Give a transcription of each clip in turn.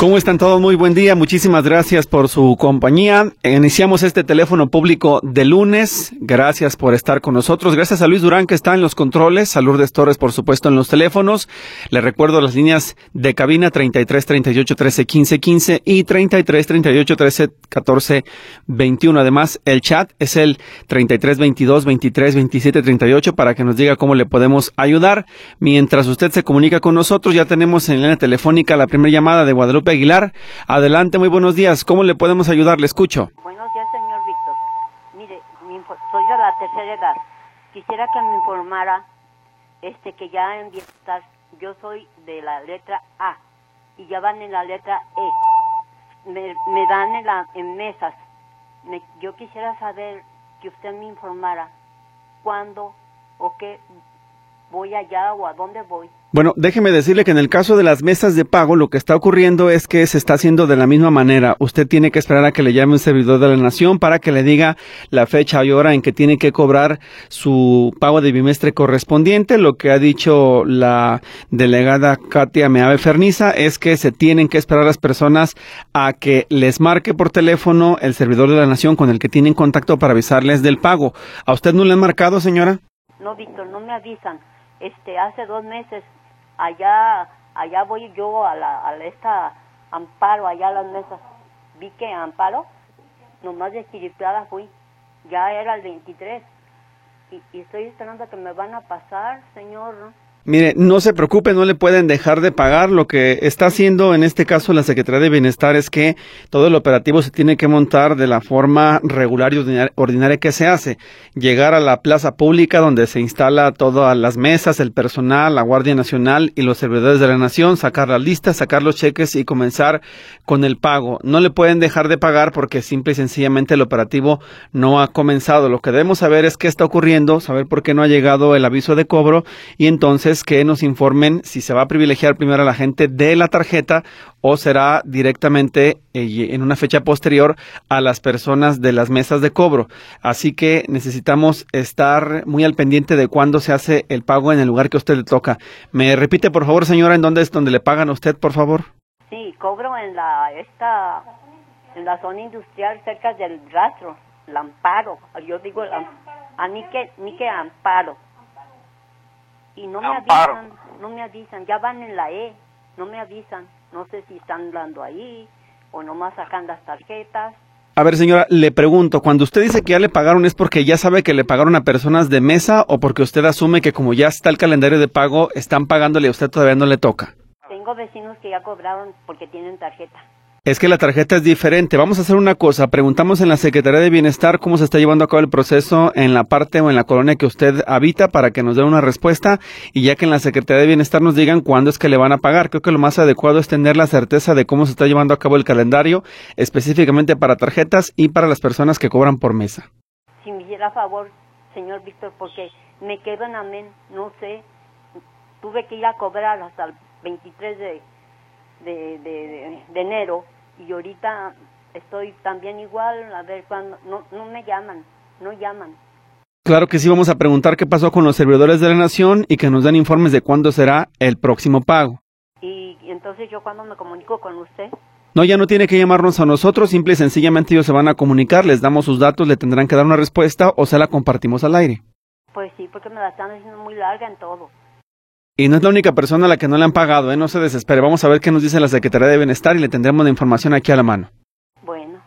¿Cómo están todos? Muy buen día. Muchísimas gracias por su compañía. Iniciamos este teléfono público de lunes. Gracias por estar con nosotros. Gracias a Luis Durán que está en los controles, a Lourdes Torres por supuesto en los teléfonos. Le recuerdo las líneas de cabina 33 38 13 15 15 y 33 38 13 14 21. Además, el chat es el 33 22 23 27 38 para que nos diga cómo le podemos ayudar. Mientras usted se comunica con nosotros, ya tenemos en línea telefónica la primera llamada de Guadalupe Aguilar. Adelante, muy buenos días. ¿Cómo le podemos ayudar? Le escucho. Buenos días, señor Víctor. Mire, soy de la tercera edad. Quisiera que me informara este que ya en bienestar, yo soy de la letra A y ya van en la letra E. Me, dan en, la, en mesas. yo quisiera saber que usted me informara cuándo o qué voy allá o a dónde voy. Bueno, déjeme decirle que en el caso de las mesas de pago, lo que está ocurriendo es que se está haciendo de la misma manera. Usted tiene que esperar a que le llame un servidor de la nación para que le diga la fecha y hora en que tiene que cobrar su pago de bimestre correspondiente. Lo que ha dicho la delegada Katia Meave Ferniza es que se tienen que esperar las personas a que les marque por teléfono el servidor de la nación con el que tienen contacto para avisarles del pago. ¿A usted no le han marcado, señora? No, Víctor, no me avisan. Este, hace dos meses allá, allá voy yo a la, a esta Amparo, allá a las mesas. Vi que Amparo, nomás de chiripiada fui, ya era el 23. Y, y estoy esperando que me van a pasar, señor. Mire, no se preocupe, no le pueden dejar de pagar. Lo que está haciendo en este caso la Secretaría de Bienestar es que todo el operativo se tiene que montar de la forma regular y ordinaria que se hace. Llegar a la plaza pública donde se instala todas las mesas, el personal, la Guardia Nacional y los servidores de la Nación, sacar las listas, sacar los cheques y comenzar con el pago. No le pueden dejar de pagar porque simple y sencillamente el operativo no ha comenzado. Lo que debemos saber es qué está ocurriendo, saber por qué no ha llegado el aviso de cobro y entonces que nos informen si se va a privilegiar primero a la gente de la tarjeta o será directamente eh, en una fecha posterior a las personas de las mesas de cobro. Así que necesitamos estar muy al pendiente de cuándo se hace el pago en el lugar que a usted le toca. ¿Me repite, por favor, señora, en dónde es donde le pagan a usted, por favor? Sí, cobro en la, esta, en la zona industrial cerca del rastro, Lamparo. Yo digo, a ni que Amparo y no me avisan, no me avisan, ya van en la E, no me avisan, no sé si están dando ahí o nomás sacan las tarjetas. A ver, señora, le pregunto, cuando usted dice que ya le pagaron, ¿es porque ya sabe que le pagaron a personas de mesa o porque usted asume que como ya está el calendario de pago, están pagándole a usted todavía no le toca? Tengo vecinos que ya cobraron porque tienen tarjeta. Es que la tarjeta es diferente. Vamos a hacer una cosa. Preguntamos en la Secretaría de Bienestar cómo se está llevando a cabo el proceso en la parte o en la colonia que usted habita para que nos dé una respuesta y ya que en la Secretaría de Bienestar nos digan cuándo es que le van a pagar. Creo que lo más adecuado es tener la certeza de cómo se está llevando a cabo el calendario específicamente para tarjetas y para las personas que cobran por mesa. Si me hiciera favor, señor Víctor, porque me quedo en amén, no sé. Tuve que ir a cobrar hasta el 23 de de, de, de, enero y ahorita estoy también igual, a ver cuándo, no, no me llaman, no llaman. Claro que sí, vamos a preguntar qué pasó con los servidores de la nación y que nos den informes de cuándo será el próximo pago. ¿Y, entonces yo cuándo me comunico con usted? No, ya no tiene que llamarnos a nosotros, simple y sencillamente ellos se van a comunicar, les damos sus datos, le tendrán que dar una respuesta o se la compartimos al aire. Pues sí, porque me la están haciendo muy larga en todo. Y no es la única persona a la que no le han pagado, ¿eh? no se desespere. Vamos a ver qué nos dice la Secretaría de Bienestar y le tendremos la información aquí a la mano. Bueno,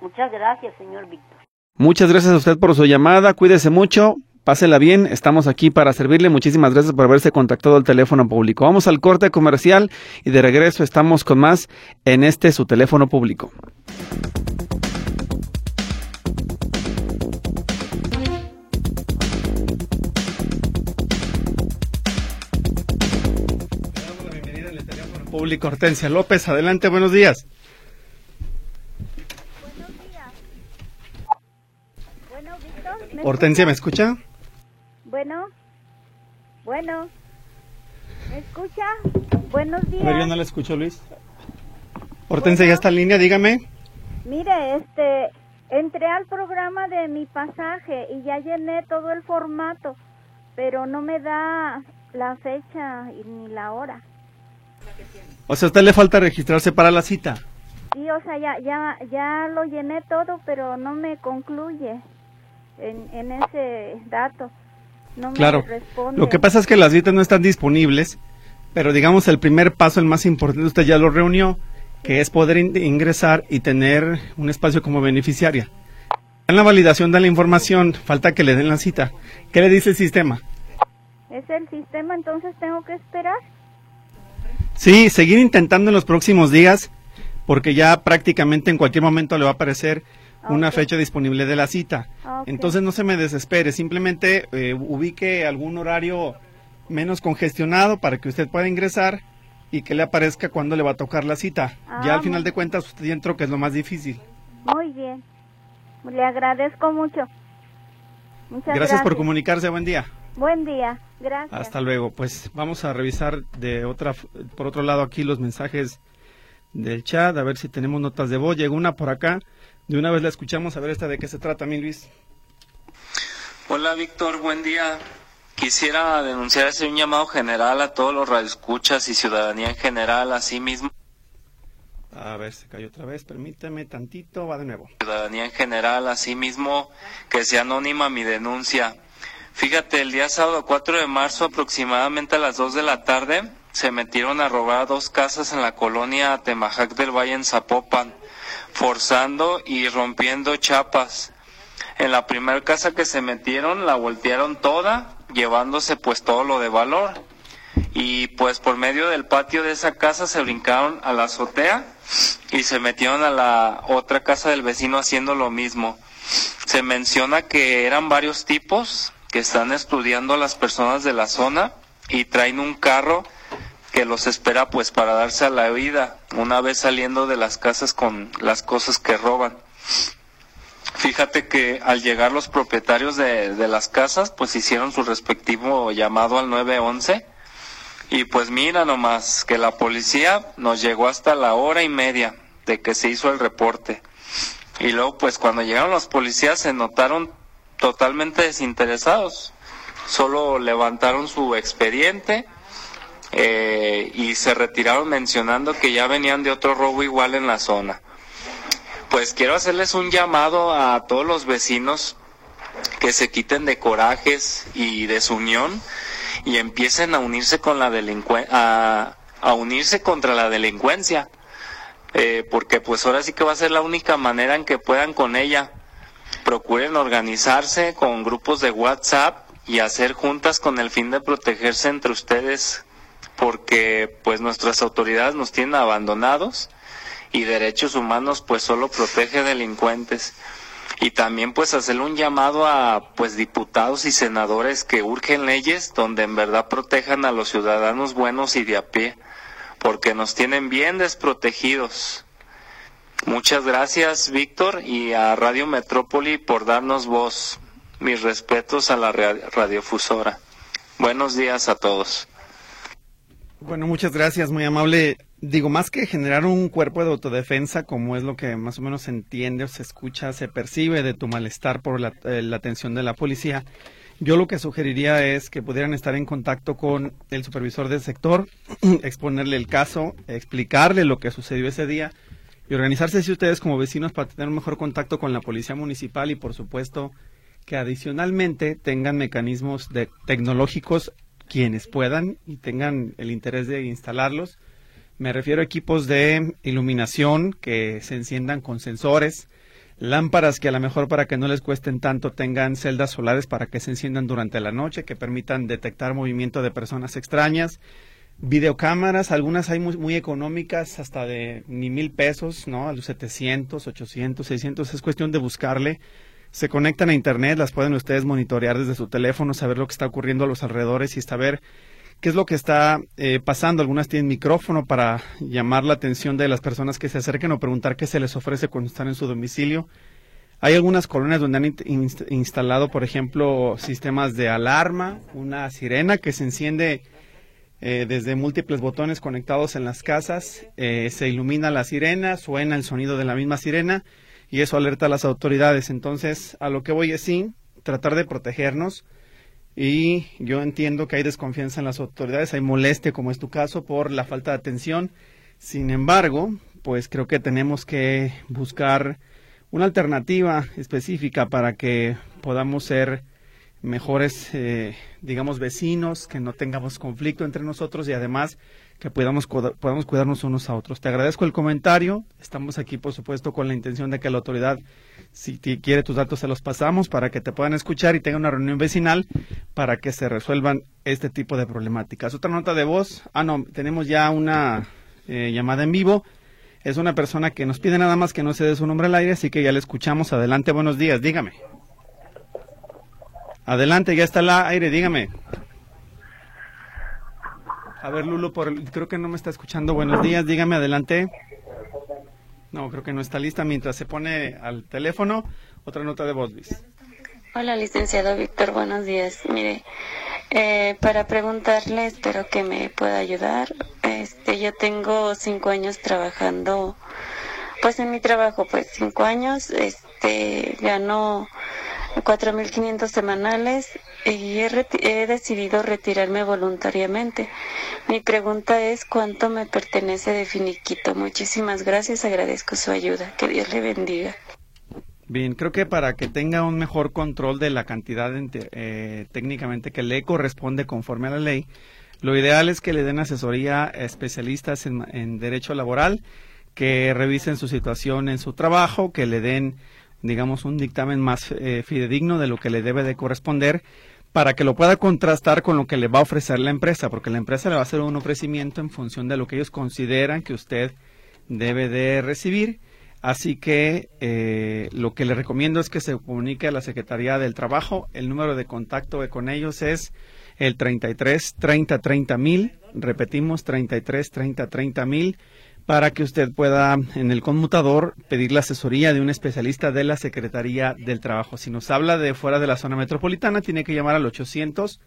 muchas gracias, señor Víctor. Muchas gracias a usted por su llamada. Cuídese mucho. Pásela bien, estamos aquí para servirle. Muchísimas gracias por haberse contactado al teléfono público. Vamos al corte comercial y de regreso estamos con más en este su teléfono público. Público Hortensia López. Adelante, buenos días. Buenos días. Bueno, Víctor. ¿me Hortensia, ¿me escucha? Bueno, bueno. ¿Me escucha? Buenos días. A ver, yo no la escucho, Luis. Hortensia, ya está en línea, dígame. Mire, este, entré al programa de mi pasaje y ya llené todo el formato, pero no me da la fecha y ni la hora. O sea, a usted le falta registrarse para la cita. Sí, o sea, ya, ya, ya lo llené todo, pero no me concluye en, en ese dato. No Claro. me responde. Lo que pasa es que las citas no están disponibles, pero digamos el primer paso, el más importante, usted ya lo reunió, que es poder in- ingresar y tener un espacio como beneficiaria. En la validación de la información, falta que le den la cita. ¿Qué le dice el sistema? ¿Es el sistema, entonces tengo que esperar? Sí, seguir intentando en los próximos días, porque ya prácticamente en cualquier momento le va a aparecer una Ok. fecha disponible de la cita. Ah. Entonces no se me desespere, simplemente eh, ubique algún horario menos congestionado para que usted pueda ingresar y que le aparezca cuando le va a tocar la cita. Ah, ya al final de cuentas usted entró, que es lo más difícil. Muy bien. Le agradezco mucho. Muchas Gracias, gracias. por comunicarse, buen día. Buen día. Gracias. Hasta luego. Pues vamos a revisar de otra, por otro lado aquí los mensajes del chat, a ver si tenemos notas de voz. Llegó una por acá. De una vez la escuchamos, a ver esta de qué se trata, mi Luis. Hola Víctor, buen día. Quisiera denunciar hacer un llamado general a todos los radioescuchas y ciudadanía en general, así mismo A ver, se cayó otra vez. Permíteme tantito, va de nuevo. ciudadanía en general, así mismo que sea anónima mi denuncia. Fíjate, el día sábado 4 de marzo aproximadamente a las 2 de la tarde se metieron a robar dos casas en la colonia Temajac del Valle en Zapopan, forzando y rompiendo chapas. En la primera casa que se metieron la voltearon toda, llevándose pues todo lo de valor. Y pues por medio del patio de esa casa se brincaron a la azotea y se metieron a la otra casa del vecino haciendo lo mismo. Se menciona que eran varios tipos que están estudiando a las personas de la zona y traen un carro que los espera pues para darse a la vida una vez saliendo de las casas con las cosas que roban. Fíjate que al llegar los propietarios de, de las casas, pues hicieron su respectivo llamado al 911 y pues mira nomás que la policía nos llegó hasta la hora y media de que se hizo el reporte. Y luego pues cuando llegaron los policías se notaron totalmente desinteresados. Solo levantaron su expediente eh, y se retiraron mencionando que ya venían de otro robo igual en la zona. Pues quiero hacerles un llamado a todos los vecinos que se quiten de corajes y desunión y empiecen a unirse con la a, a unirse contra la delincuencia Eh, porque pues ahora sí que va a ser la única manera en que puedan con ella procuren organizarse con grupos de WhatsApp y hacer juntas con el fin de protegerse entre ustedes porque pues nuestras autoridades nos tienen abandonados y derechos humanos pues solo protege delincuentes y también pues hacerle un llamado a pues diputados y senadores que urgen leyes donde en verdad protejan a los ciudadanos buenos y de a pie porque nos tienen bien desprotegidos. Muchas gracias Víctor y a Radio Metrópoli por darnos voz. Mis respetos a la ra- radiofusora. Buenos días a todos. Bueno, muchas gracias, muy amable. Digo, más que generar un cuerpo de autodefensa, como es lo que más o menos se entiende o se escucha, se percibe de tu malestar por la, eh, la atención de la policía, yo lo que sugeriría es que pudieran estar en contacto con el supervisor del sector, exponerle el caso, explicarle lo que sucedió ese día y organizarse si ustedes como vecinos para tener un mejor contacto con la policía municipal y por supuesto que adicionalmente tengan mecanismos de, tecnológicos quienes puedan y tengan el interés de instalarlos. Me refiero a equipos de iluminación que se enciendan con sensores, lámparas que a lo mejor para que no les cuesten tanto tengan celdas solares para que se enciendan durante la noche, que permitan detectar movimiento de personas extrañas, videocámaras, algunas hay muy, muy económicas, hasta de ni mil pesos, ¿no? A los 700, 800, 600, es cuestión de buscarle. Se conectan a internet, las pueden ustedes monitorear desde su teléfono, saber lo que está ocurriendo a los alrededores y saber qué es lo que está eh, pasando. Algunas tienen micrófono para llamar la atención de las personas que se acerquen o preguntar qué se les ofrece cuando están en su domicilio. Hay algunas colonias donde han in- inst- instalado, por ejemplo, sistemas de alarma, una sirena que se enciende eh, desde múltiples botones conectados en las casas, eh, se ilumina la sirena, suena el sonido de la misma sirena y eso alerta a las autoridades. Entonces, a lo que voy es sí, tratar de protegernos y yo entiendo que hay desconfianza en las autoridades, hay molestia, como es tu caso, por la falta de atención. Sin embargo, pues creo que tenemos que buscar una alternativa específica para que podamos ser mejores, eh, digamos, vecinos, que no tengamos conflicto entre nosotros y además que podamos, podamos cuidarnos unos a otros. Te agradezco el comentario. Estamos aquí, por supuesto, con la intención de que la autoridad, si quiere tus datos, se los pasamos para que te puedan escuchar y tenga una reunión vecinal para que se resuelvan este tipo de problemáticas. Otra nota de voz. Ah, no, tenemos ya una eh, llamada en vivo. Es una persona que nos pide nada más que no se dé su nombre al aire, así que ya le escuchamos. Adelante, buenos días, dígame. Adelante, ya está el aire, dígame. A ver, Lulo, por, creo que no me está escuchando. Buenos días, dígame, adelante. No, creo que no está lista. Mientras se pone al teléfono, otra nota de voz, Luis. Hola, licenciado Víctor, buenos días. Mire, eh, para preguntarle, espero que me pueda ayudar. Este, yo tengo cinco años trabajando, pues en mi trabajo, pues cinco años, este, gano 4.500 semanales y he, decidido retirarme voluntariamente. Mi pregunta es cuánto me pertenece de finiquito. Muchísimas gracias, agradezco su ayuda. Que Dios le bendiga. Bien, creo que para que tenga un mejor control de la cantidad eh, técnicamente que le corresponde conforme a la ley, lo ideal es que le den asesoría a especialistas en, en derecho laboral, que revisen su situación en su trabajo, que le den digamos, un dictamen más eh, fidedigno de lo que le debe de corresponder para que lo pueda contrastar con lo que le va a ofrecer la empresa, porque la empresa le va a hacer un ofrecimiento en función de lo que ellos consideran que usted debe de recibir. Así que eh, lo que le recomiendo es que se comunique a la Secretaría del Trabajo. El número de contacto con ellos es el 33 30 30 mil. Repetimos, 33 30 30 mil para que usted pueda en el conmutador pedir la asesoría de un especialista de la Secretaría del Trabajo. Si nos habla de fuera de la zona metropolitana, tiene que llamar al 800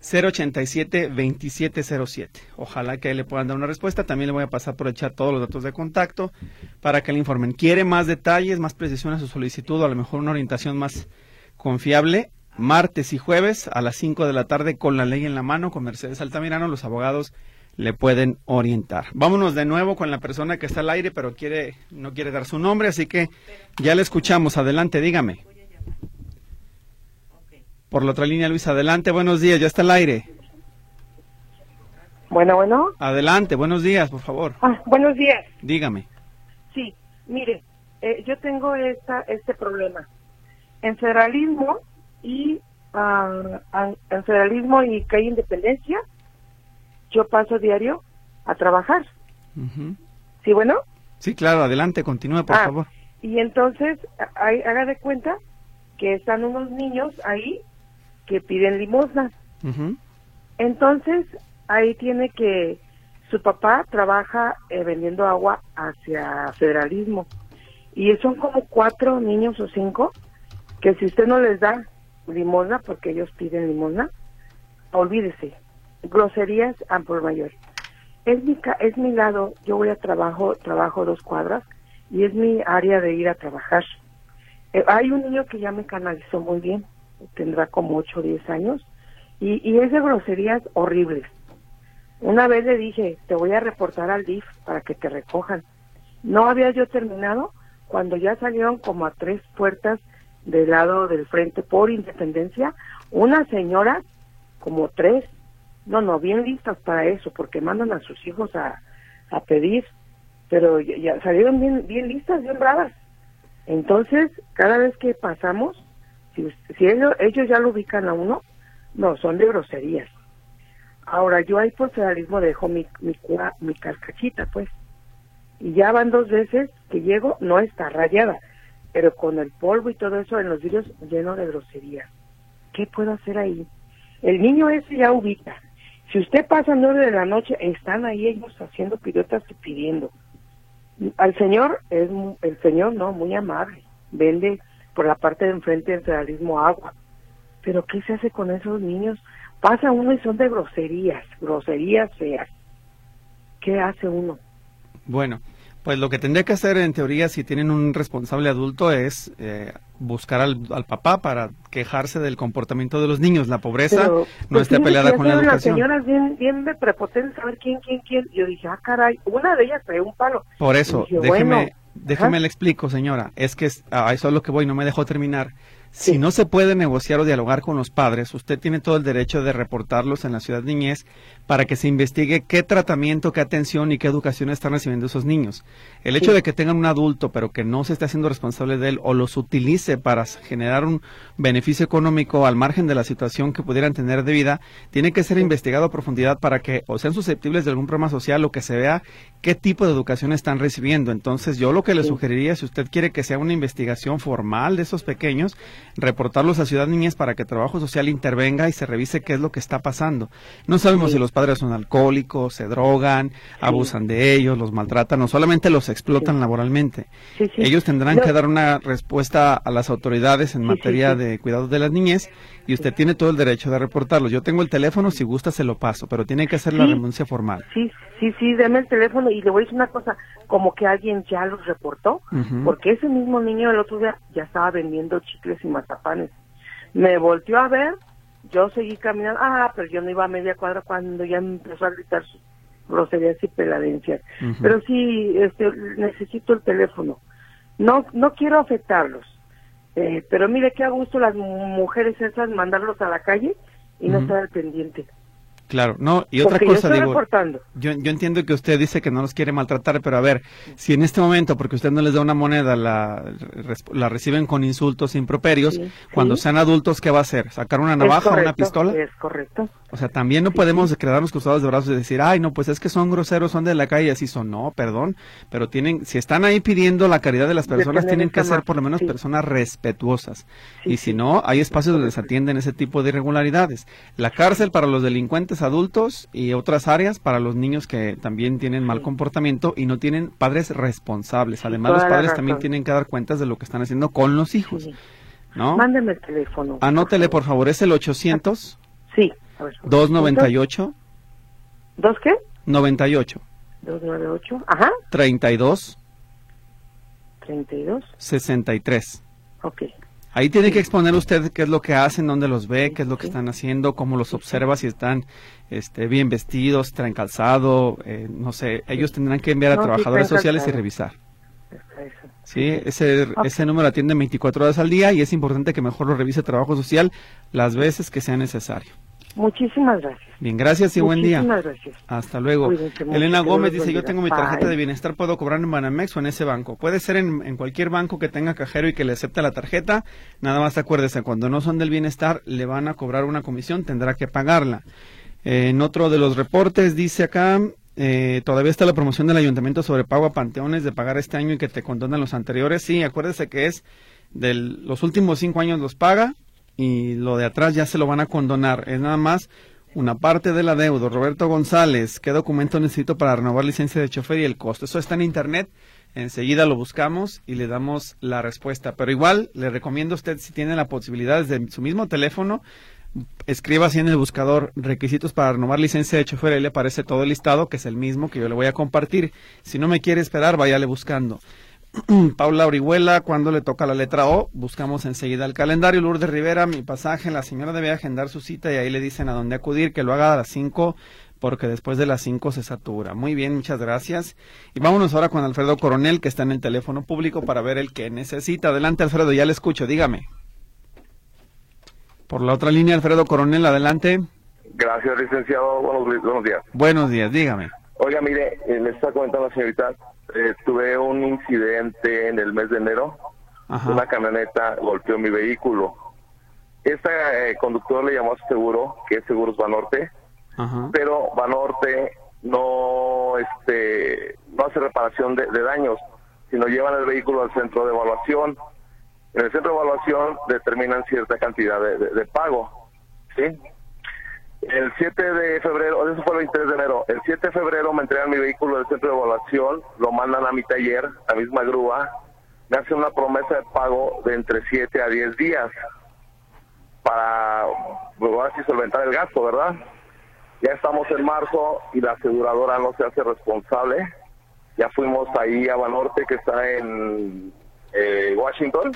087 2707. Ojalá que le puedan dar una respuesta. También le voy a pasar por el chat todos los datos de contacto para que le informen. ¿Quiere más detalles, más precisión a su solicitud o a lo mejor una orientación más confiable? Martes y jueves a las 5 de la tarde con la ley en la mano con Mercedes Altamirano, los abogados le pueden orientar. Vámonos de nuevo con la persona que está al aire, pero quiere, no quiere dar su nombre, así que ya le escuchamos. Adelante, dígame. Por la otra línea, Luis, adelante, buenos días, ya está al aire. Bueno, bueno. Adelante, buenos días, por favor. Ah, buenos días. Dígame. Sí, mire, eh, yo tengo esta, este problema. En federalismo y uh, en federalismo y que hay independencia, yo paso diario a trabajar. ¿Sí, bueno? Sí, claro, adelante, continúe, por ah, favor. Y entonces, haga de cuenta que están unos niños ahí que piden limosna. Entonces, ahí tiene que su papá trabaja eh, vendiendo agua hacia federalismo. Y son como cuatro niños o cinco que si usted no les da limosna, porque ellos piden limosna, olvídese, groserías a por mayor. Es mi, es mi lado, yo voy a trabajo, trabajo dos cuadras y es mi área de ir a trabajar. Eh, hay un niño que ya me canalizó muy bien, tendrá como 8 o 10 años, y, y es de groserías horribles. Una vez le dije, te voy a reportar al DIF para que te recojan. No había yo terminado cuando ya salieron como a tres puertas del lado del frente por independencia, una señora, como tres, no, no, bien listas para eso, porque mandan a sus hijos a, a pedir, pero ya, salieron bien, bien listas, bien bravas. Entonces, cada vez que pasamos, si, si ellos, ellos ya lo ubican a uno, no, son de groserías. Ahora, yo ahí por federalismo dejo mi, mi, mi carcachita, pues. Y ya van dos veces que llego, no está rayada, pero con el polvo y todo eso en los vidrios lleno de groserías. ¿Qué puedo hacer ahí? El niño ese ya ubica, si usted pasa a nueve de la noche, están ahí ellos haciendo piruetas y pidiendo. Al señor, es el señor no, muy amable, vende por la parte de enfrente del federalismo agua. Pero ¿qué se hace con esos niños? pasa uno y son de groserías, groserías feas. ¿Qué hace uno? Bueno, pues lo que tendría que hacer en teoría si tienen un responsable adulto es eh, buscar al, papá para quejarse del comportamiento de los niños. La pobreza no pues, está peleada con la educación. Las señoras bien, bien de prepotentes saber quién, quién, quién. Yo dije, ah, caray, una de ellas trae un palo. Por eso, déjeme, déjeme le explico, señora. Es que a eso es lo que voy, no me dejó terminar. Si no se puede negociar o dialogar con los padres, usted tiene todo el derecho de reportarlos en la ciudad niñez para que se investigue qué tratamiento, qué atención y qué educación están recibiendo esos niños. El hecho de que tengan un adulto pero que no se esté haciendo responsable de él o los utilice para generar un beneficio económico al margen de la situación que pudieran tener de vida, tiene que ser investigado a profundidad para que o sean susceptibles de algún problema social o que se vea qué tipo de educación están recibiendo. Entonces yo lo que le sugeriría, si usted quiere que sea una investigación formal de esos pequeños, reportarlos a Ciudad Niñez para que Trabajo Social intervenga y se revise qué es lo que está pasando. No sabemos si los padres son alcohólicos, se drogan, abusan de ellos, los maltratan o solamente los explotan laboralmente. Ellos tendrán que dar una respuesta a las autoridades en materia de cuidado de las niñez y usted tiene todo el derecho de reportarlos. Yo tengo el teléfono, si gusta se lo paso, pero tiene que hacer la renuncia formal. Sí, sí, sí, deme el teléfono y le voy a decir una cosa, como que alguien ya los reportó, porque ese mismo niño el otro día ya estaba vendiendo chicles y mazapanes. Me volteó a ver, yo seguí caminando, ah, pero yo no iba a media cuadra cuando ya empezó a gritar sus groserías y peladencias. Pero sí, este, necesito el teléfono. No, no quiero afectarlos. Eh, pero mire qué a gusto las mujeres esas mandarlos a la calle y no estar al pendiente. Claro, no, y otra cosa, digo, yo, yo, entiendo que usted dice que no los quiere maltratar, pero a ver, si en este momento, porque usted no les da una moneda, la, la reciben con insultos improperios, cuando sean adultos, ¿qué va a hacer? ¿Sacar una navaja o una pistola? Es correcto. O sea, también no podemos quedarnos cruzados de brazos y decir, ay, no, pues es que son groseros, son de la calle, así son. No, perdón, pero tienen, si están ahí pidiendo la caridad de las personas, tienen que ser por lo menos personas respetuosas. y si no, hay espacios donde se atienden ese tipo de irregularidades. La cárcel para los delincuentes adultos y otras áreas para los niños que también tienen mal comportamiento y no tienen padres responsables. Además, los padres también tienen que dar cuentas de lo que están haciendo con los hijos. ¿No? Mándeme el teléfono. Anótele, por favor, es el 800. Sí. 298. ¿Dos qué? 98. 298, ajá. 32. 32. 63. Ok. Ahí tiene que exponer usted qué es lo que hacen, dónde los ve, qué es lo que están haciendo, cómo los observa, si están este, bien vestidos, traen calzado, eh, no sé. Ellos tendrán que enviar a trabajadores sociales y revisar. Sí, ese, ese número atiende 24 horas al día y es importante que mejor lo revise trabajo social las veces que sea necesario. Muchísimas gracias. Bien, gracias y buen día. Muchísimas gracias. Hasta luego. Elena Gómez dice, yo tengo mi tarjeta de bienestar, puedo cobrar en Banamex o en ese banco. Puede ser en, en, cualquier banco que tenga cajero y que le acepte la tarjeta. Nada más acuérdese, cuando no son del bienestar, le van a cobrar una comisión, tendrá que pagarla. en otro de los reportes dice acá, eh, todavía está la promoción del ayuntamiento sobre pago a panteones de pagar este año y que te condonan los anteriores. Sí, acuérdese que es de los últimos cinco años los paga y lo de atrás ya se lo van a condonar. Es nada más una parte del adeudo. Roberto González, ¿qué documento necesito para renovar licencia de chofer y el costo? Eso está en internet. Enseguida lo buscamos y le damos la respuesta. Pero igual le recomiendo a usted, si tiene la posibilidad desde su mismo teléfono, escriba así en el buscador requisitos para renovar licencia de chofer y le aparece todo el listado, que es el mismo que yo le voy a compartir. Si no me quiere esperar, váyale buscando. Paula Orihuela, cuando le toca la letra O, buscamos enseguida el calendario. Lourdes Rivera, mi pasaje, la señora debe agendar su cita y ahí le dicen a dónde acudir, que lo haga a las 5 porque después de las 5 se satura. Muy bien, muchas gracias. Y vámonos ahora con Alfredo Coronel, que está en el teléfono público para ver el que necesita. Adelante, Alfredo, ya le escucho, dígame. Por la otra línea, Alfredo Coronel, adelante. Gracias, licenciado. Buenos, buenos días. Buenos días, dígame. Oiga, mire, eh, le está comentando la señorita eh, tuve un incidente en el mes de enero. Una camioneta golpeó mi vehículo. Este conductor le llamó a su seguro, que es Seguros Banorte, pero Banorte no este no hace reparación de, daños, sino llevan el vehículo al centro de evaluación. En el centro de evaluación determinan cierta cantidad de, de pago, ¿sí? El 7 de febrero, eso fue el 23 de enero, el 7 de febrero me entregan mi vehículo del centro de evaluación, lo mandan a mi taller, la misma grúa, me hacen una promesa de pago de entre 7 a 10 días para pues así solventar el gasto, ¿verdad? Ya estamos en marzo y la aseguradora no se hace responsable. Ya fuimos ahí a Banorte, que está en eh, Washington,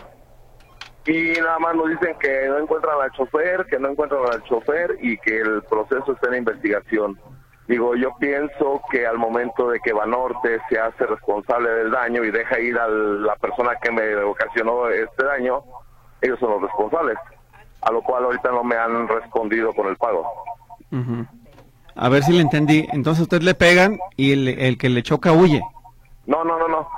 y nada más nos dicen que no encuentran al chofer, que no encuentran al chofer y que el proceso está en investigación. Digo, yo pienso que al momento de que Banorte se hace responsable del daño y deja ir a la persona que me ocasionó este daño, ellos son los responsables. A lo cual ahorita no me han respondido con el pago. A ver si le entendí. Entonces usted le pegan y el, que le choca huye. No, no, no, no.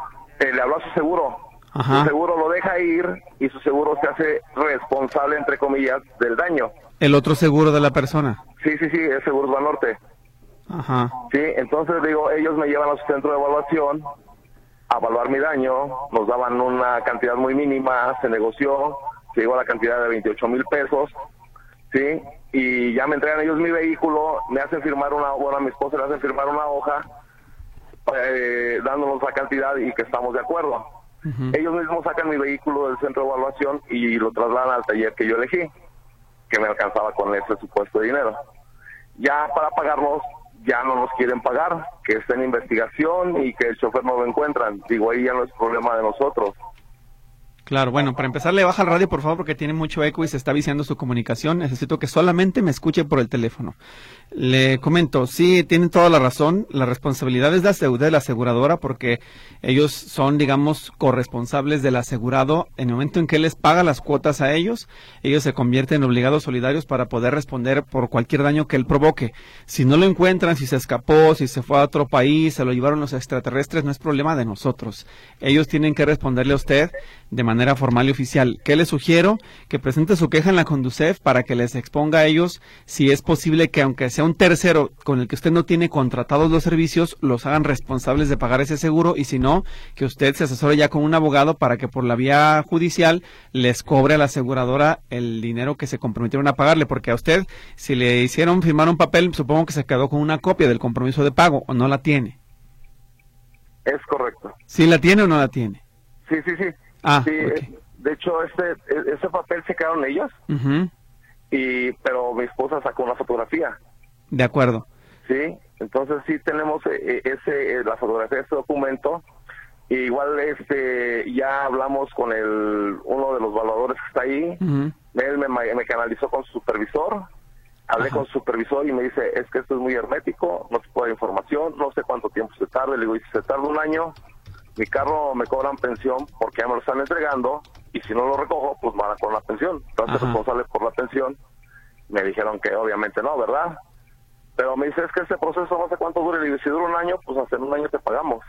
Eh, le habló a su seguro. Su seguro lo deja ir y su seguro se hace responsable, entre comillas, del daño. ¿El otro seguro de la persona? Sí, sí, sí, es Seguros Banorte. Ajá. Sí, entonces digo, ellos me llevan a su centro de evaluación a evaluar mi daño, nos daban una cantidad muy mínima, se negoció, se llegó a la cantidad de 28 mil pesos, ¿sí? Y ya me entregan ellos mi vehículo, me hacen firmar una, bueno, a mi esposa le hacen firmar una hoja eh, dándonos la cantidad y que estamos de acuerdo. Ellos mismos sacan mi vehículo del centro de evaluación y lo trasladan al taller que yo elegí, que me alcanzaba con ese supuesto dinero. Ya para pagarnos, ya no nos quieren pagar, que está en investigación y que el chofer no lo encuentran. Digo, ahí ya no es problema de nosotros. Claro, bueno, para empezar le baja el radio por favor porque tiene mucho eco y se está viciando su comunicación. Necesito que solamente me escuche por el teléfono. Le comento, sí, tienen toda la razón. La responsabilidad es de la aseguradora porque ellos son, digamos, corresponsables del asegurado. En el momento en que les paga las cuotas a ellos, ellos se convierten en obligados solidarios para poder responder por cualquier daño que él provoque. Si no lo encuentran, si se escapó, si se fue a otro país, se lo llevaron los extraterrestres, no es problema de nosotros. Ellos tienen que responderle a usted de manera formal y oficial. ¿Qué le sugiero? Que presente su queja en la Conducef para que les exponga a ellos si es posible que aunque sea un tercero con el que usted no tiene contratados los servicios, los hagan responsables de pagar ese seguro y si no, que usted se asesore ya con un abogado para que por la vía judicial les cobre a la aseguradora el dinero que se comprometieron a pagarle, porque a usted, si le hicieron firmar un papel, supongo que se quedó con una copia del compromiso de pago o no la tiene. Es correcto. ¿Sí la tiene o no la tiene? Sí, sí, sí. Ah, sí, de hecho, este, e, ese papel se quedaron ellos, y, pero mi esposa sacó una fotografía. De acuerdo. Sí, entonces sí tenemos eh, eh, ese, eh, la fotografía de ese documento. igual este ya hablamos con el uno de los evaluadores que está ahí. Él me, canalizó con su supervisor. Hablé con su supervisor y me dice, es que esto es muy hermético, no se puede dar información, no sé cuánto tiempo se tarde. Le digo, y si se tarda un año, mi carro me cobran pensión porque ya me lo están entregando y si no lo recojo, pues van a cobrar la pensión. Entonces, responsable por la pensión. Me dijeron que obviamente no, ¿verdad? Pero me dice, es que ese proceso no sé cuánto dure. Y si dura un año, pues hace un año te pagamos.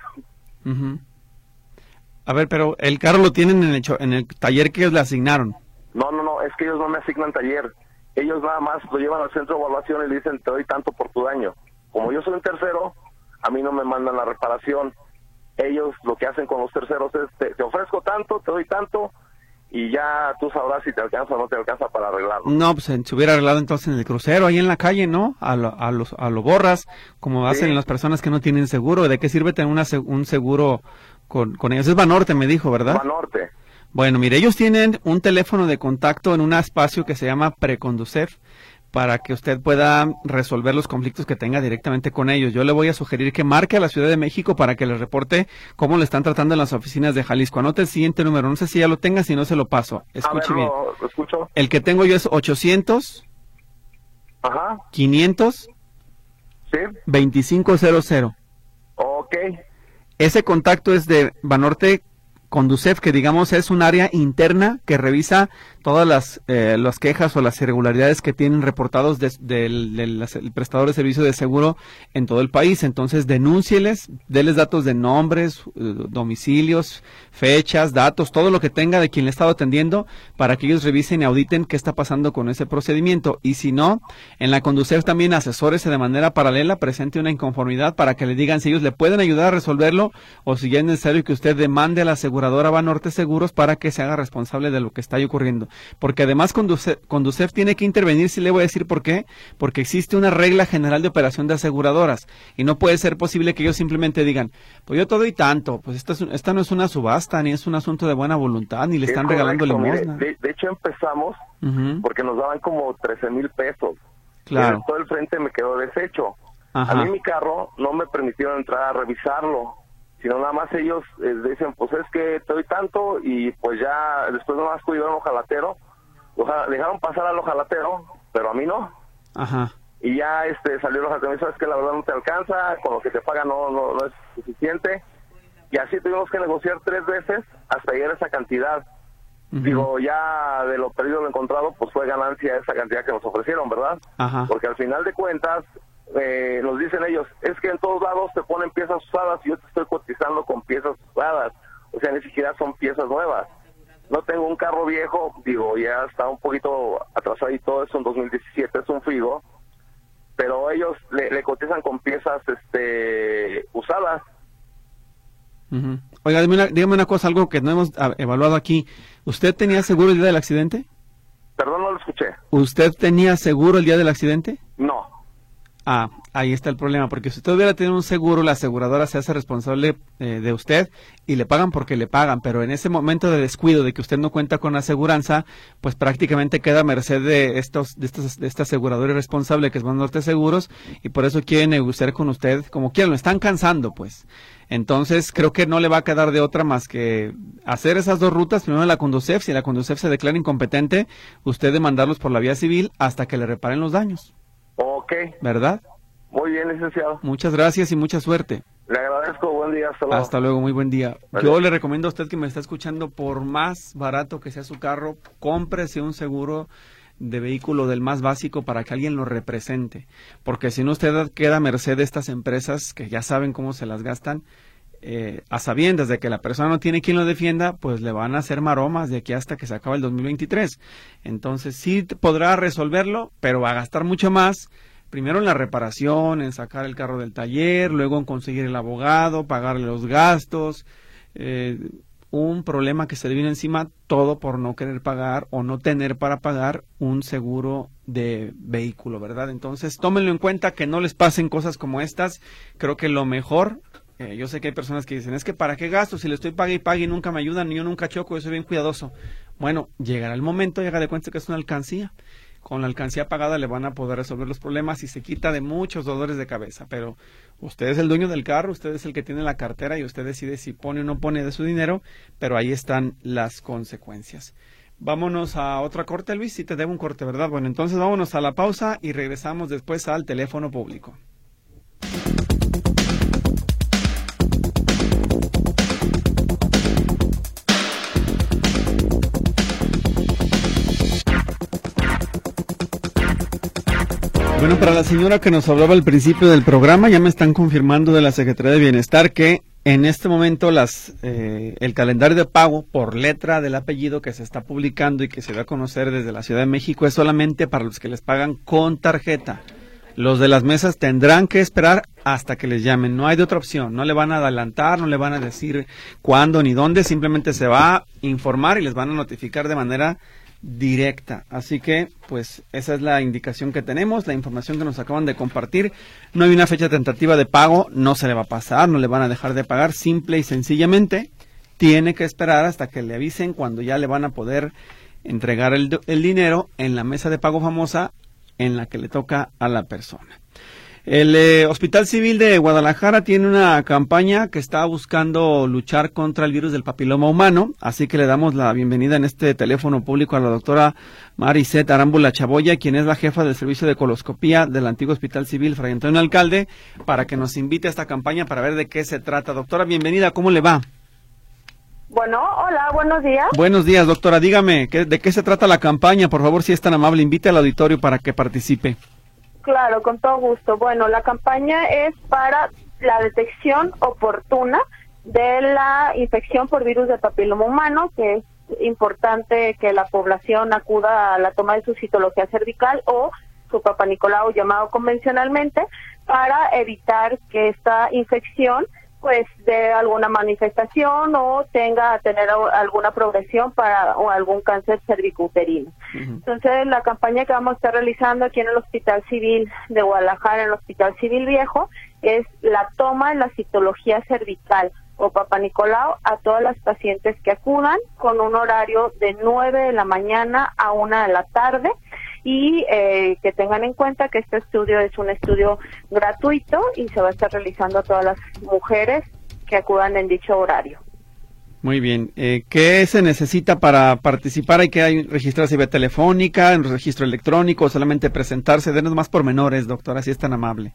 A ver, pero el carro lo tienen en el, en el taller que ellos le asignaron. No, no, no, es que ellos no me asignan taller. Ellos nada más lo llevan al centro de evaluación y le dicen, te doy tanto por tu daño. Como yo soy un tercero, a mí no me mandan la reparación. Ellos lo que hacen con los terceros es, te ofrezco tanto, te doy tanto, y ya tú sabrás si te alcanza o no te alcanza para arreglarlo. No, pues se hubiera arreglado entonces en el crucero, ahí en la calle, ¿no? A lo, a los, a lo borras, como hacen las personas que no tienen seguro. ¿De qué sirve tener una, un seguro con, con ellos? Es Banorte, me dijo, ¿verdad? Banorte. Bueno, mire, ellos tienen un teléfono de contacto en un espacio que se llama Preconducef para que usted pueda resolver los conflictos que tenga directamente con ellos. Yo le voy a sugerir que marque a la Ciudad de México para que le reporte cómo le están tratando en las oficinas de Jalisco. Anote el siguiente número, no sé si ya lo tenga, si no se lo paso. Escuche bien. escucho. El que tengo yo es 800 Ajá. 500 Sí. 2500. Ok. Ese contacto es de Banorte Conducef, que digamos es un área interna que revisa todas las, eh, las quejas o las irregularidades que tienen reportados del prestador de servicio de seguro en todo el país. Entonces, denúncieles, déles datos de nombres, eh, domicilios, fechas, datos, todo lo que tenga de quien le estado atendiendo para que ellos revisen y auditen qué está pasando con ese procedimiento. Y si no, en la Conducef también asesórese de manera paralela, presente una inconformidad para que le digan si ellos le pueden ayudar a resolverlo o si ya es necesario que usted demande a la seguridad aseguradora Banorte Seguros para que se haga responsable de lo que está ahí ocurriendo. Porque además Conducef, tiene que intervenir, si le voy a decir por qué, porque existe una regla general de operación de aseguradoras y no puede ser posible que ellos simplemente digan, pues yo te doy tanto, pues esta, esta no es una subasta, ni es un asunto de buena voluntad, ni le están regalando limosna. de, hecho empezamos porque nos daban como 13 mil pesos. Claro. todo el frente me quedó deshecho. A mí mi carro no me permitieron entrar a revisarlo, sino nada más ellos eh, dicen, pues es que te doy tanto y pues ya después nomás cuidaron un ojalatero, dejaron pasar al ojalatero, pero a mí no. Ajá. Y ya este salió el ojalatero, sabes que la verdad no te alcanza, con lo que te paga no, no, no es suficiente. Y así tuvimos que negociar tres veces hasta llegar a esa cantidad. Digo, ya de lo perdido lo encontrado, pues fue ganancia esa cantidad que nos ofrecieron, ¿verdad? Ajá. Porque al final de cuentas, eh, nos dicen ellos, es que en todos lados te ponen piezas usadas y yo te estoy cotizando con piezas usadas. O sea, ni siquiera son piezas nuevas. No tengo un carro viejo, digo, ya está un poquito atrasado y todo eso en 2017, es un Figo, pero ellos le, cotizan con piezas este usadas. Oiga, dígame una, cosa, algo que no hemos ah, evaluado aquí. ¿Usted tenía seguro el día del accidente? Perdón, no lo escuché. ¿Usted tenía seguro el día del accidente? Ah, ahí está el problema, porque si usted hubiera tenido un seguro, la aseguradora se hace responsable eh, de usted y le pagan porque le pagan, pero en ese momento de descuido de que usted no cuenta con aseguranza, pues prácticamente queda a merced de estos, de estos, de esta aseguradora irresponsable que es Banorte Seguros y por eso quiere negociar con usted como quieran, lo están cansando, pues. Entonces, creo que no le va a quedar de otra más que hacer esas dos rutas. Primero la Conducef, si la Conducef se declara incompetente, usted demandarlos por la vía civil hasta que le reparen los daños. Ok. ¿Verdad? Muy bien, licenciado. Muchas gracias y mucha suerte. Le agradezco, buen día, hasta luego. Hasta luego, muy buen día. Yo le recomiendo a usted que me está escuchando, por más barato que sea su carro, cómprese un seguro de vehículo del más básico para que alguien lo represente. Porque si no, usted queda a merced de estas empresas que ya saben cómo se las gastan. Eh, a sabiendas de que la persona no tiene quien lo defienda, pues le van a hacer maromas de aquí hasta que se acaba el 2023. Entonces sí podrá resolverlo, pero va a gastar mucho más. Primero en la reparación, en sacar el carro del taller, luego en conseguir el abogado, pagarle los gastos. Eh, un problema que se le viene encima, todo por no querer pagar o no tener para pagar un seguro de vehículo, ¿verdad? Entonces, tómenlo en cuenta que no les pasen cosas como estas. Creo que lo mejor eh, yo sé que hay personas que dicen, es que ¿para qué gasto? Si le estoy pague y pague y nunca me ayudan, yo nunca choco, yo soy bien cuidadoso. Bueno, llegará el momento, llega de cuenta que es una alcancía. Con la alcancía pagada le van a poder resolver los problemas y se quita de muchos dolores de cabeza. Pero usted es el dueño del carro, usted es el que tiene la cartera y usted decide si pone o no pone de su dinero, pero ahí están las consecuencias. Vámonos a otra corte, Luis, si te debo un corte, ¿verdad? Bueno, entonces vámonos a la pausa y regresamos después al teléfono público. Bueno, para la señora que nos hablaba al principio del programa, ya me están confirmando de la Secretaría de Bienestar que en este momento las, eh, el calendario de pago por letra del apellido que se está publicando y que se va a conocer desde la Ciudad de México es solamente para los que les pagan con tarjeta. Los de las mesas tendrán que esperar hasta que les llamen. No hay de otra opción. No le van a adelantar, no le van a decir cuándo ni dónde. Simplemente se va a informar y les van a notificar de manera directa. Así que, pues, esa es la indicación que tenemos, la información que nos acaban de compartir. No hay una fecha tentativa de pago, no se le va a pasar, no le van a dejar de pagar, simple y sencillamente tiene que esperar hasta que le avisen cuando ya le van a poder entregar el, el dinero en la mesa de pago famosa en la que le toca a la persona. El eh, Hospital Civil de Guadalajara tiene una campaña que está buscando luchar contra el virus del papiloma humano, así que le damos la bienvenida en este teléfono público a la doctora Maricet Arámbula Chaboya, quien es la jefa del servicio de coloscopía del antiguo Hospital Civil Fray Antonio Alcalde, para que nos invite a esta campaña para ver de qué se trata. Doctora, bienvenida, ¿cómo le va? Bueno, hola, buenos días. Buenos días, doctora. Dígame, ¿de qué se trata la campaña? Por favor, si es tan amable, invite al auditorio para que participe. Claro, con todo gusto. Bueno, la campaña es para la detección oportuna de la infección por virus de papiloma humano, que es importante que la población acuda a la toma de su citología cervical o su papá Nicolau llamado convencionalmente para evitar que esta infección pues de alguna manifestación o tenga tener alguna progresión para o algún cáncer cervicuterino. Entonces, la campaña que vamos a estar realizando aquí en el Hospital Civil de Guadalajara, en el Hospital Civil Viejo, es la toma de la citología cervical o Papa Nicolau a todas las pacientes que acudan con un horario de 9 de la mañana a 1 de la tarde y eh, que tengan en cuenta que este estudio es un estudio gratuito y se va a estar realizando a todas las mujeres que acudan en dicho horario. Muy bien. Eh, ¿Qué se necesita para participar? ¿Hay que registrarse vía telefónica, en registro electrónico, solamente presentarse? Denos más pormenores, doctora, si es tan amable.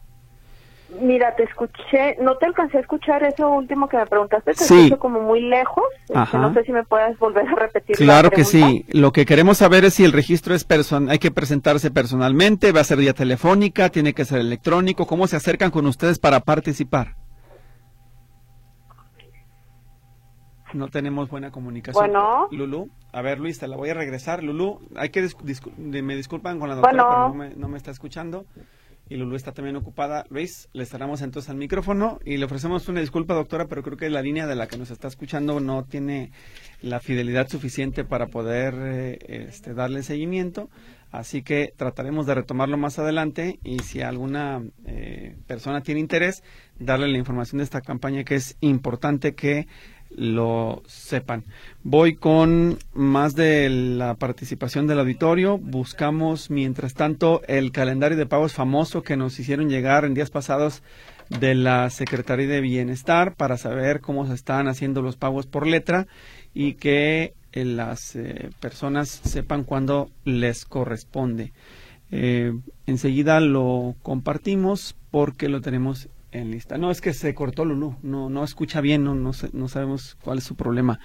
Mira, te escuché, no te alcancé a escuchar eso último que me preguntaste, te sí. como muy lejos, este, no sé si me puedes volver a repetir. Claro que sí, lo que queremos saber es si el registro es personal, hay que presentarse personalmente, va a ser vía telefónica, tiene que ser electrónico, ¿cómo se acercan con ustedes para participar? No tenemos buena comunicación. Bueno. Lulu, a ver Luis, te la voy a regresar. Lulu, hay que me disculpan con la doctora, pero no me, no me está escuchando y Lulu está también ocupada. Luis, le cerramos entonces al micrófono y le ofrecemos una disculpa, doctora, pero creo que la línea de la que nos está escuchando no tiene la fidelidad suficiente para poder eh, este, darle seguimiento. Así que trataremos de retomarlo más adelante y si alguna eh, persona tiene interés, darle la información de esta campaña que es importante que lo sepan. Voy con más de la participación del auditorio. Buscamos, mientras tanto, el calendario de pagos famoso que nos hicieron llegar en días pasados de la Secretaría de Bienestar para saber cómo se están haciendo los pagos por letra y que eh, las eh, personas sepan cuándo les corresponde. Eh, enseguida lo compartimos porque lo tenemos en lista. No, es que se cortó Lulú, no, no escucha bien, no, no, no sabemos cuál es su problema.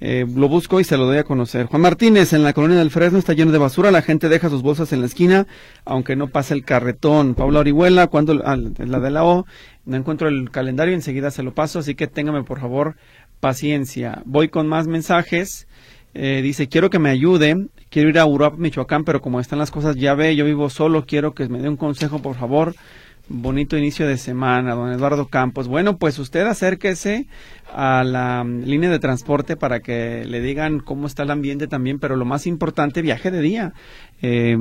Eh, lo busco y se lo doy a conocer. Juan Martínez, en la colonia del Fresno está lleno de basura, la gente deja sus bolsas en la esquina, aunque no pase el carretón. Paula Orihuela, cuando ah, la de la O, no encuentro el calendario, enseguida se lo paso, así que téngame por favor paciencia. Voy con más mensajes. Eh, dice, quiero que me ayude, quiero ir a Uruap, Michoacán, pero como están las cosas, ya ve, yo vivo solo, quiero que me dé un consejo, por favor. Bonito inicio de semana, don Eduardo Campos. Bueno, pues usted acérquese a la mm, línea de transporte para que le digan cómo está el ambiente también, pero lo más importante, viaje de día. Eh,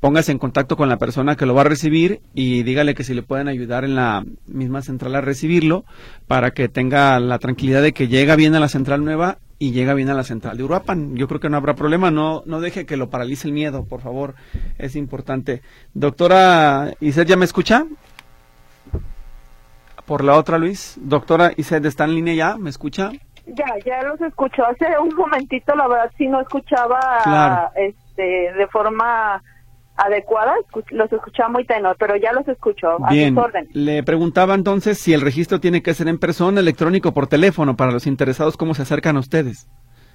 póngase en contacto con la persona que lo va a recibir y dígale que si le pueden ayudar en la misma central a recibirlo para que tenga la tranquilidad de que llega bien a la central nueva y llega bien a la central de Uruapan. Yo creo que no habrá problema, no, no deje que lo paralice el miedo, por favor, es importante. Doctora Iset, ¿ya me escucha? Por la otra, Luis. Doctora Iset, ¿está en línea ya? ¿Me escucha? Ya, ya los escucho. Hace un momentito, la verdad, sí no escuchaba este, de forma adecuada, los escuchaba muy tenor, pero ya los escucho. Bien, le preguntaba entonces si el registro tiene que ser en persona, electrónico, por teléfono, para los interesados, ¿cómo se acercan a ustedes?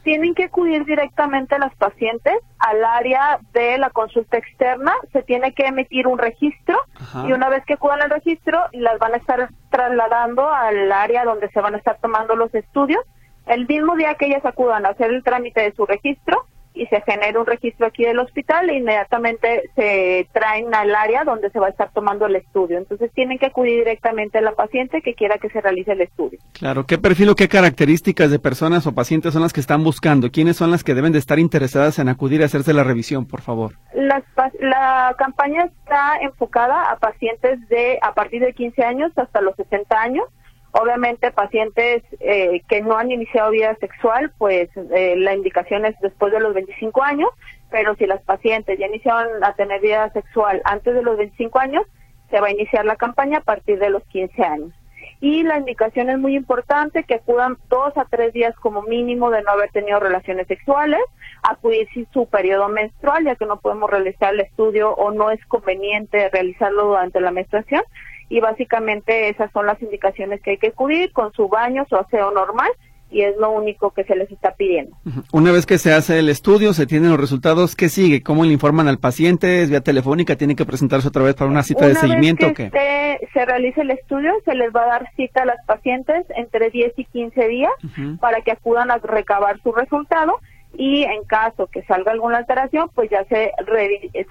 Tienen que acudir directamente a las pacientes al área de la consulta externa, se tiene que emitir un registro y una vez que acudan al registro, las van a estar trasladando al área donde se van a estar tomando los estudios. El mismo día que ellas acudan a hacer el trámite de su registro, y se genera un registro aquí del hospital e inmediatamente se traen al área donde se va a estar tomando el estudio. Entonces tienen que acudir directamente a la paciente que quiera que se realice el estudio. Claro, ¿qué perfil o qué características de personas o pacientes son las que están buscando? ¿Quiénes son las que deben de estar interesadas en acudir a hacerse la revisión, por favor? la campaña está enfocada a pacientes de a partir de 15 años hasta los 60 años Obviamente pacientes eh, que no han iniciado vida sexual, pues eh, la indicación es después de los 25 años, pero si las pacientes ya iniciaron a tener vida sexual antes de los 25 años, se va a iniciar la campaña a partir de los 15 años. Y la indicación es muy importante que acudan dos a tres días como mínimo de no haber tenido relaciones sexuales, acudir sin su periodo menstrual, ya que no podemos realizar el estudio o no es conveniente realizarlo durante la menstruación, y básicamente esas son las indicaciones que hay que acudir con su baño, su aseo normal y es lo único que se les está pidiendo. Una vez que se hace el estudio, se tienen los resultados, ¿qué sigue? ¿Cómo le informan al paciente? ¿Es vía telefónica? ¿Tiene que presentarse otra vez para una cita de seguimiento? Vez que se realice el estudio, se les va a dar cita a las pacientes entre 10 y 15 días para que acudan a recabar su resultado y en caso que salga alguna alteración, pues ya se,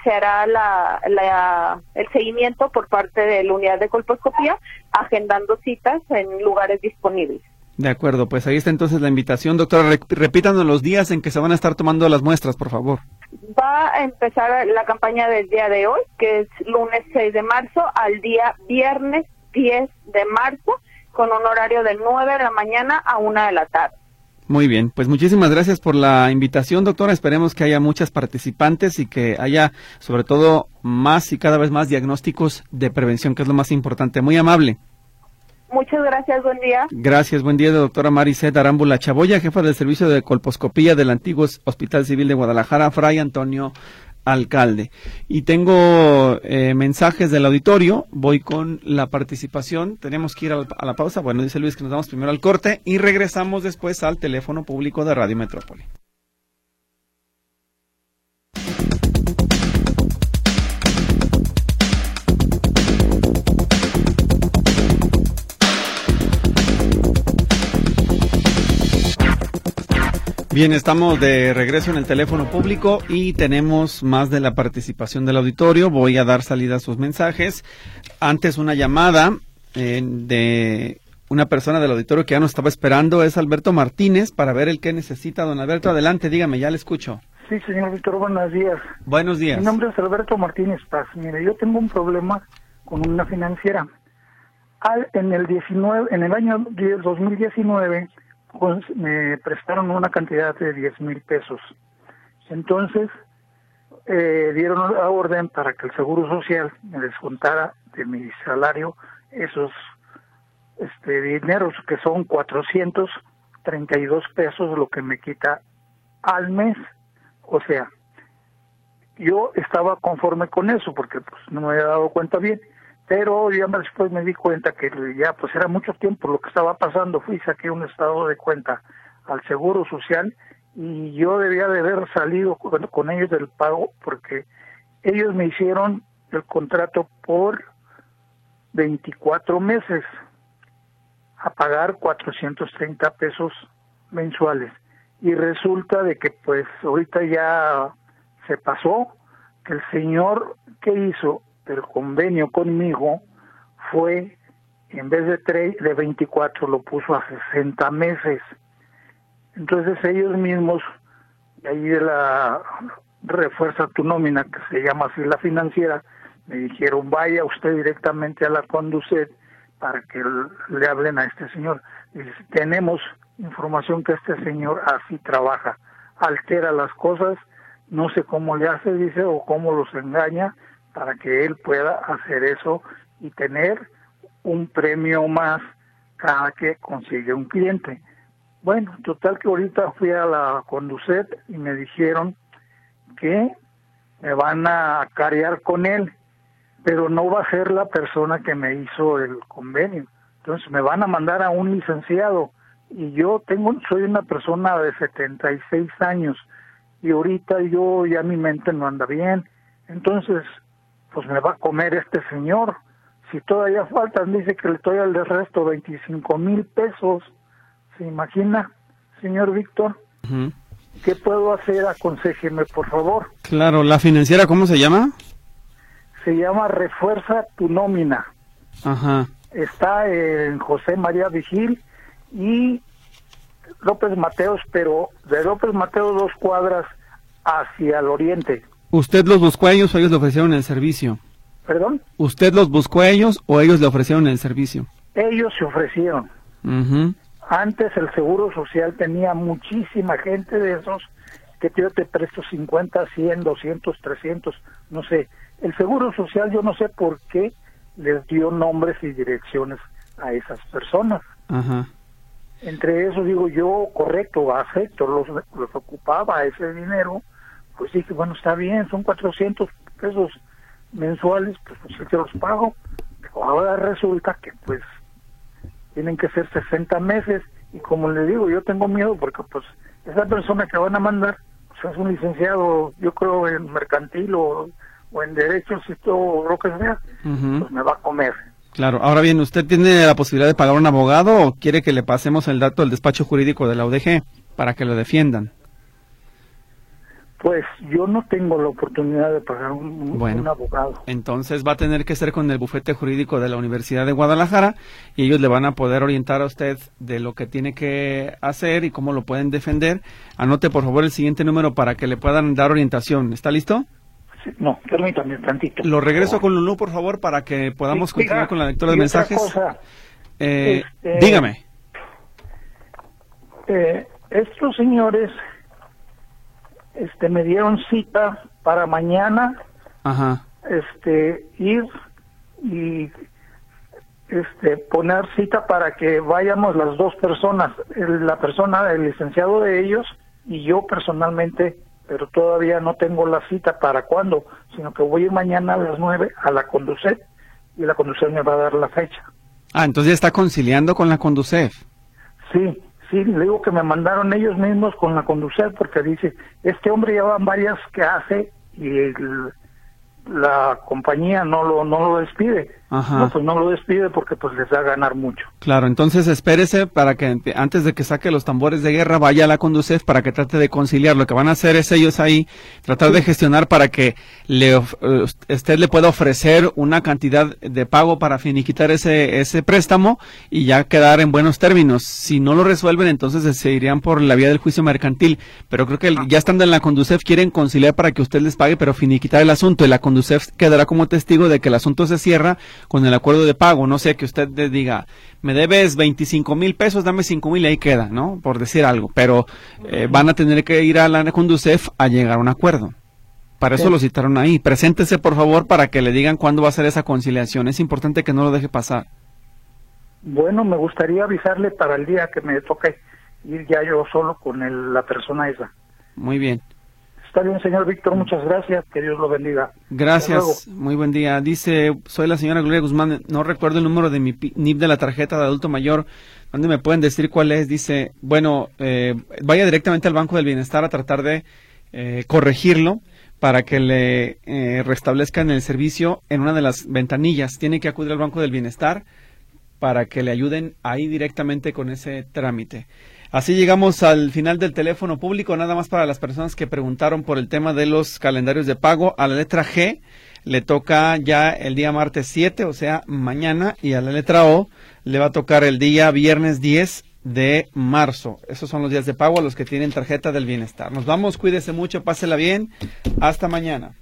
se hará la, el seguimiento por parte de la unidad de colposcopía, agendando citas en lugares disponibles. De acuerdo, pues ahí está entonces la invitación. Doctora, repítanos los días en que se van a estar tomando las muestras, por favor. Va a empezar la campaña del día de hoy, que es lunes 6 de marzo, al día viernes 10 de marzo, con un horario de 9 de la mañana a 1 de la tarde. Muy bien, pues muchísimas gracias por la invitación, doctora. Esperemos que haya muchas participantes y que haya, sobre todo, más y cada vez más diagnósticos de prevención, que es lo más importante. Muy amable. Muchas gracias, buen día. Gracias, buen día, doctora Maricet Arámbula Chaboya, jefa del servicio de colposcopía del antiguo Hospital Civil de Guadalajara, Fray Antonio alcalde. Y tengo eh, mensajes del auditorio, voy con la participación, tenemos que ir a la, pausa, bueno, dice Luis que nos damos primero al corte y regresamos después al teléfono público de Radio Metrópoli. Bien, estamos de regreso en el teléfono público y tenemos más de la participación del auditorio. Voy a dar salida a sus mensajes. Antes una llamada eh, de una persona del auditorio que ya nos estaba esperando es Alberto Martínez para ver el que necesita. Don Alberto, adelante, dígame, ya le escucho. Sí, señor Víctor, buenos días. Buenos días. Mi nombre es Alberto Martínez Paz. Mire, yo tengo un problema con una financiera. Al, en el 19, en el año 2019 pues, me prestaron una cantidad de 10 mil pesos. Entonces, eh, dieron la orden para que el Seguro Social me descontara de mi salario esos este dineros que son 432 pesos lo que me quita al mes. O sea, yo estaba conforme con eso porque pues no me había dado cuenta bien pero ya después me di cuenta que ya pues era mucho tiempo lo que estaba pasando, fui saqué un estado de cuenta al Seguro Social y yo debía de haber salido con, ellos del pago porque ellos me hicieron el contrato por 24 meses a pagar 430 pesos mensuales. Y resulta de que pues ahorita ya se pasó que el señor que hizo el convenio conmigo fue, en vez de, tres, de 24, lo puso a 60 meses. Entonces ellos mismos, ahí de la refuerza tu nómina, que se llama así la financiera, me dijeron, vaya usted directamente a la Conducet para que le hablen a este señor. Tenemos información que este señor así trabaja, altera las cosas, no sé cómo le hace, dice, o cómo los engaña, para que él pueda hacer eso y tener un premio más cada que consigue un cliente. Bueno, total que ahorita fui a la Conducet y me dijeron que me van a carear con él, pero no va a ser la persona que me hizo el convenio. Entonces me van a mandar a un licenciado y yo tengo soy una persona de 76 años y ahorita yo ya mi mente no anda bien. Entonces pues me va a comer este señor. Si todavía faltan, dice que le estoy al de resto 25 mil pesos. ¿Se imagina, señor Víctor? ¿Qué puedo hacer? Aconsejeme, por favor. Claro, ¿la financiera cómo se llama? Se llama Refuerza tu nómina. Ajá. Está en José María Vigil y López Mateos, pero de López Mateos dos cuadras hacia el oriente. ¿Usted los buscó a ellos o ellos le ofrecieron el servicio? ¿Perdón? ¿Usted los buscó a ellos o ellos le ofrecieron el servicio? Ellos se ofrecieron. Antes el Seguro Social tenía muchísima gente de esos que yo te presto 50, 100, 200, 300, no sé. El Seguro Social yo no sé por qué les dio nombres y direcciones a esas personas. Entre eso digo yo, correcto, acepto, los, los ocupaba ese dinero pues dije, bueno, está bien, son 400 pesos mensuales, pues, pues yo los pago. ahora resulta que pues tienen que ser 60 meses y como le digo, yo tengo miedo porque pues esa persona que van a mandar pues, es un licenciado, yo creo en mercantil o, en derechos y todo lo que sea, pues me va a comer. Claro, ahora bien, ¿usted tiene la posibilidad de pagar un abogado o quiere que le pasemos el dato del despacho jurídico de la UDG para que lo defiendan? Pues yo no tengo la oportunidad de pagar un, un, abogado. Entonces va a tener que ser con el bufete jurídico de la Universidad de Guadalajara y ellos le van a poder orientar a usted de lo que tiene que hacer y cómo lo pueden defender. Anote por favor el siguiente número para que le puedan dar orientación. ¿Está listo? no, permítame tantito. Lo regreso con Lulú, por favor, para que podamos continuar con la lectura de mensajes. Eh, este, dígame. Eh, estos señores este me dieron cita para mañana Ajá. este ir y este poner cita para que vayamos las dos personas la persona el licenciado de ellos y yo personalmente pero todavía no tengo la cita para cuándo sino que voy mañana a las nueve a la Conducet y la Conducet me va a dar la fecha. Ah entonces ya está conciliando con la Conducef. Sí Sí, le digo que me mandaron ellos mismos con la conducir porque dice, este hombre ya varias que hace y la compañía no lo no lo despide. No, pues no lo despide porque pues les da a ganar mucho. Claro, entonces espérese para que antes de que saque los tambores de guerra vaya a la Conducef para que trate de conciliar. Lo que van a hacer es ellos ahí tratar de gestionar para que le, eh, usted le pueda ofrecer una cantidad de pago para finiquitar ese, ese préstamo y ya quedar en buenos términos. Si no lo resuelven, entonces se irían por la vía del juicio mercantil. Pero creo que ah. ya estando en la Conducef quieren conciliar para que usted les pague, pero finiquitar el asunto. Y la Conducef quedará como testigo de que el asunto se cierra con el acuerdo de pago. No sé, que usted diga, me debes 25 mil pesos, dame 5 mil y ahí queda, ¿no? Por decir algo. Pero eh, van a tener que ir a la Conducef a llegar a un acuerdo. Para eso lo citaron ahí. Preséntese, por favor, para que le digan cuándo va a ser esa conciliación. Es importante que no lo deje pasar. Bueno, me gustaría avisarle para el día que me toque ir ya yo solo con la persona esa. Muy bien. Está bien, señor Víctor, muchas gracias, que Dios lo bendiga. Gracias, muy buen día. Dice, soy la señora Gloria Guzmán, no recuerdo el número de mi NIP de la tarjeta de adulto mayor, ¿dónde me pueden decir cuál es? Dice, bueno, eh, vaya directamente al Banco del Bienestar a tratar de eh, corregirlo para que le eh, restablezcan el servicio en una de las ventanillas. Tiene que acudir al Banco del Bienestar para que le ayuden ahí directamente con ese trámite. Así llegamos al final del teléfono público, nada más para las personas que preguntaron por el tema de los calendarios de pago. A la letra G le toca ya el día martes 7, o sea, mañana, y a la letra O le va a tocar el día viernes 10 de marzo. Esos son los días de pago a los que tienen tarjeta del bienestar. Nos vamos, cuídese mucho, pásela bien. Hasta mañana.